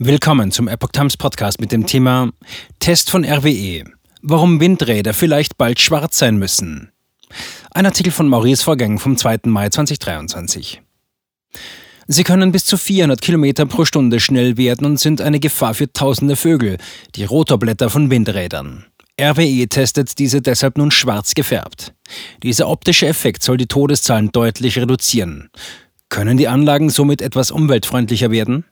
Willkommen zum Epoch Times Podcast mit dem Thema Test von RWE. Warum Windräder vielleicht bald schwarz sein müssen. Ein Artikel von Maurice Vorgang vom 2. Mai 2023. Sie können bis zu 400 Kilometer pro Stunde schnell werden und sind eine Gefahr für tausende Vögel, die Rotorblätter von Windrädern. RWE testet diese deshalb nun schwarz gefärbt. Dieser optische Effekt soll die Todeszahlen deutlich reduzieren. Können die Anlagen somit etwas umweltfreundlicher werden?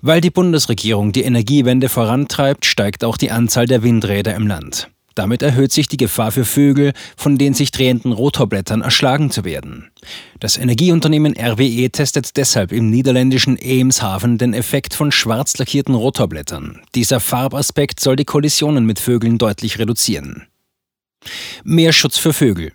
Weil die Bundesregierung die Energiewende vorantreibt, steigt auch die Anzahl der Windräder im Land. Damit erhöht sich die Gefahr für Vögel, von den sich drehenden Rotorblättern erschlagen zu werden. Das Energieunternehmen RWE testet deshalb im niederländischen Eemshaven den Effekt von schwarz lackierten Rotorblättern. Dieser Farbaspekt soll die Kollisionen mit Vögeln deutlich reduzieren. Mehr Schutz für Vögel.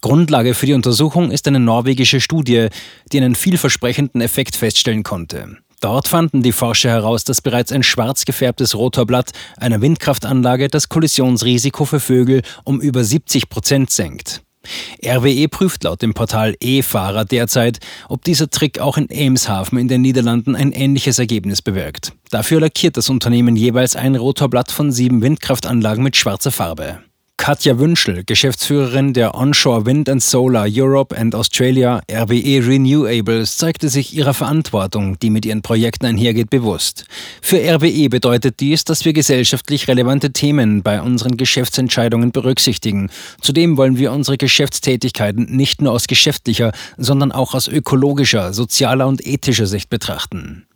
Grundlage für die Untersuchung ist eine norwegische Studie, die einen vielversprechenden Effekt feststellen konnte. Dort fanden die Forscher heraus, dass bereits ein schwarz gefärbtes Rotorblatt einer Windkraftanlage das Kollisionsrisiko für Vögel um über 70 Prozent senkt. RWE prüft laut dem Portal E-Fahrer derzeit, ob dieser Trick auch in Eemshaven in den Niederlanden ein ähnliches Ergebnis bewirkt. Dafür lackiert das Unternehmen jeweils ein Rotorblatt von sieben Windkraftanlagen mit schwarzer Farbe. Katja Wünschel, Geschäftsführerin der Onshore Wind and Solar Europe and Australia RWE Renewables, zeigte sich ihrer Verantwortung, die mit ihren Projekten einhergeht, bewusst. Für RWE bedeutet dies, dass wir gesellschaftlich relevante Themen bei unseren Geschäftsentscheidungen berücksichtigen. Zudem wollen wir unsere Geschäftstätigkeiten nicht nur aus geschäftlicher, sondern auch aus ökologischer, sozialer und ethischer Sicht betrachten.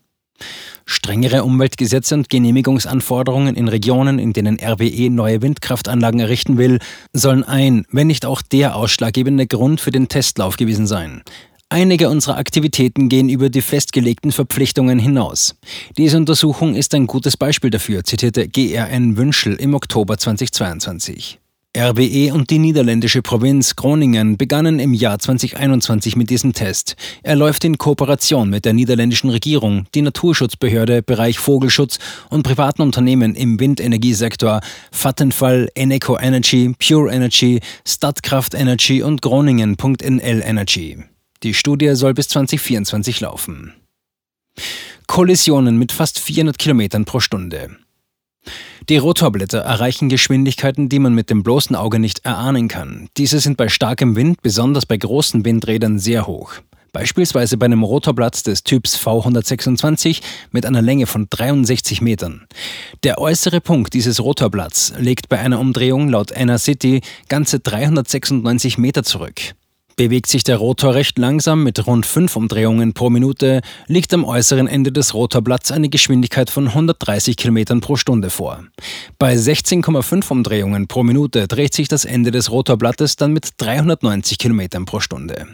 Strengere Umweltgesetze und Genehmigungsanforderungen in Regionen, in denen RWE neue Windkraftanlagen errichten will, sollen ein, wenn nicht auch der ausschlaggebende Grund für den Testlauf gewesen sein. Einige unserer Aktivitäten gehen über die festgelegten Verpflichtungen hinaus. Diese Untersuchung ist ein gutes Beispiel dafür, zitierte GRN Wünschel im Oktober 2022. RWE und die niederländische Provinz Groningen begannen im Jahr 2021 mit diesem Test. Er läuft in Kooperation mit der niederländischen Regierung, die Naturschutzbehörde, Bereich Vogelschutz und privaten Unternehmen im Windenergiesektor Vattenfall, Eneco Energy, Pure Energy, Stadtkraft Energy und Groningen.nl Energy. Die Studie soll bis 2024 laufen. Kollisionen mit fast 400 Kilometern pro Stunde. Die Rotorblätter erreichen Geschwindigkeiten, die man mit dem bloßen Auge nicht erahnen kann. Diese sind bei starkem Wind, besonders bei großen Windrädern, sehr hoch. Beispielsweise bei einem Rotorblatt des Typs V126 mit einer Länge von 63 Metern. Der äußere Punkt dieses Rotorblatts legt bei einer Umdrehung laut City ganze 396 Meter zurück. Bewegt sich der Rotor recht langsam mit rund 5 Umdrehungen pro Minute, liegt am äußeren Ende des Rotorblatts eine Geschwindigkeit von 130 km pro Stunde vor. Bei 16,5 Umdrehungen pro Minute dreht sich das Ende des Rotorblattes dann mit 390 km pro Stunde.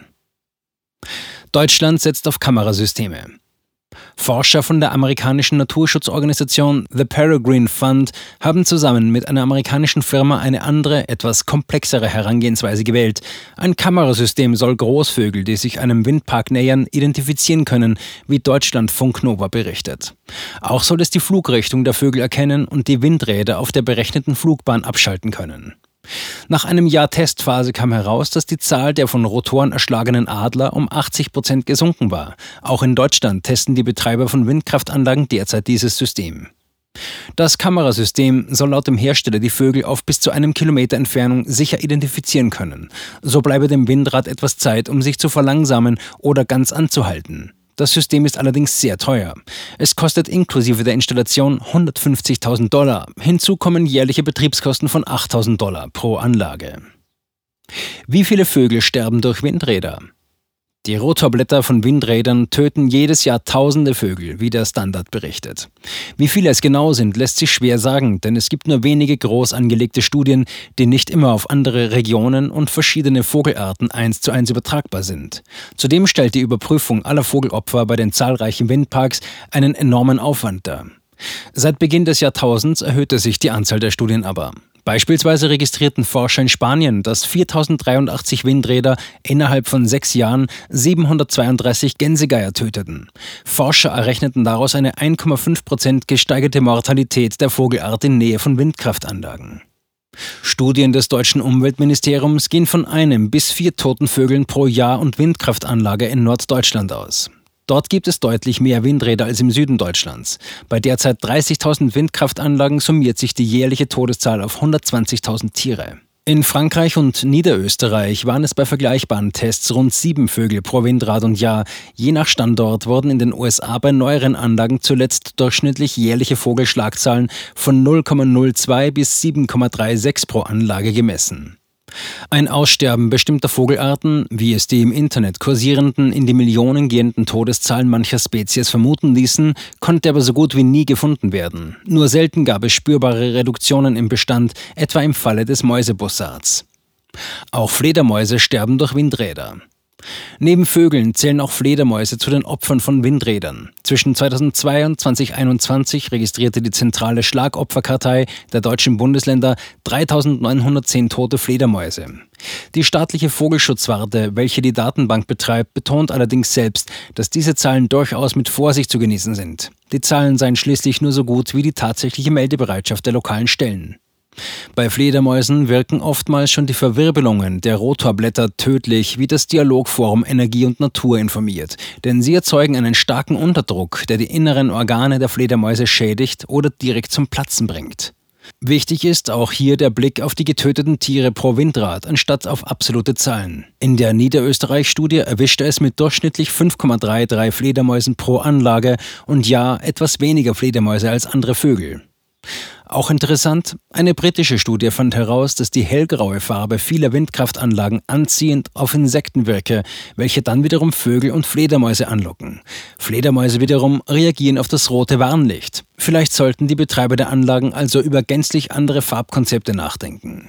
Deutschland setzt auf Kamerasysteme. Forscher von der amerikanischen Naturschutzorganisation The Peregrine Fund haben zusammen mit einer amerikanischen Firma eine andere, etwas komplexere Herangehensweise gewählt. Ein Kamerasystem soll Großvögel, die sich einem Windpark nähern, identifizieren können, wie Deutschlandfunk Nova berichtet. Auch soll es die Flugrichtung der Vögel erkennen und die Windräder auf der berechneten Flugbahn abschalten können. Nach einem Jahr Testphase kam heraus, dass die Zahl der von Rotoren erschlagenen Adler um 80 Prozent gesunken war. Auch in Deutschland testen die Betreiber von Windkraftanlagen derzeit dieses System. Das Kamerasystem soll laut dem Hersteller die Vögel auf bis zu einem Kilometer Entfernung sicher identifizieren können. So bleibe dem Windrad etwas Zeit, um sich zu verlangsamen oder ganz anzuhalten. Das System ist allerdings sehr teuer. Es kostet inklusive der Installation 150.000 Dollar. Hinzu kommen jährliche Betriebskosten von 8.000 Dollar pro Anlage. Wie viele Vögel sterben durch Windräder? Die Rotorblätter von Windrädern töten jedes Jahr tausende Vögel, wie der Standard berichtet. Wie viele es genau sind, lässt sich schwer sagen, denn es gibt nur wenige groß angelegte Studien, die nicht immer auf andere Regionen und verschiedene Vogelarten eins zu eins übertragbar sind. Zudem stellt die Überprüfung aller Vogelopfer bei den zahlreichen Windparks einen enormen Aufwand dar. Seit Beginn des Jahrtausends erhöhte sich die Anzahl der Studien aber. Beispielsweise registrierten Forscher in Spanien, dass 4083 Windräder innerhalb von sechs Jahren 732 Gänsegeier töteten. Forscher errechneten daraus eine 1,5 Prozent gesteigerte Mortalität der Vogelart in Nähe von Windkraftanlagen. Studien des deutschen Umweltministeriums gehen von einem bis vier toten Vögeln pro Jahr und Windkraftanlage in Norddeutschland aus. Dort gibt es deutlich mehr Windräder als im Süden Deutschlands. Bei derzeit 30.000 Windkraftanlagen summiert sich die jährliche Todeszahl auf 120.000 Tiere. In Frankreich und Niederösterreich waren es bei vergleichbaren Tests rund sieben Vögel pro Windrad und Jahr. Je nach Standort wurden in den USA bei neueren Anlagen zuletzt durchschnittlich jährliche Vogelschlagzahlen von 0,02 bis 7,36 pro Anlage gemessen. Ein Aussterben bestimmter Vogelarten, wie es die im Internet kursierenden, in die Millionen gehenden Todeszahlen mancher Spezies vermuten ließen, konnte aber so gut wie nie gefunden werden. Nur selten gab es spürbare Reduktionen im Bestand, etwa im Falle des Mäusebussards. Auch Fledermäuse sterben durch Windräder. Neben Vögeln zählen auch Fledermäuse zu den Opfern von Windrädern. Zwischen 2002 und 2021 registrierte die zentrale Schlagopferkartei der deutschen Bundesländer 3910 tote Fledermäuse. Die staatliche Vogelschutzwarte, welche die Datenbank betreibt, betont allerdings selbst, dass diese Zahlen durchaus mit Vorsicht zu genießen sind. Die Zahlen seien schließlich nur so gut wie die tatsächliche Meldebereitschaft der lokalen Stellen. Bei Fledermäusen wirken oftmals schon die Verwirbelungen der Rotorblätter tödlich, wie das Dialogforum Energie und Natur informiert, denn sie erzeugen einen starken Unterdruck, der die inneren Organe der Fledermäuse schädigt oder direkt zum Platzen bringt. Wichtig ist auch hier der Blick auf die getöteten Tiere pro Windrad anstatt auf absolute Zahlen. In der Niederösterreich-Studie erwischte es mit durchschnittlich 5,33 Fledermäusen pro Anlage und ja etwas weniger Fledermäuse als andere Vögel. Auch interessant, eine britische Studie fand heraus, dass die hellgraue Farbe vieler Windkraftanlagen anziehend auf Insekten wirke, welche dann wiederum Vögel und Fledermäuse anlocken. Fledermäuse wiederum reagieren auf das rote Warnlicht. Vielleicht sollten die Betreiber der Anlagen also über gänzlich andere Farbkonzepte nachdenken.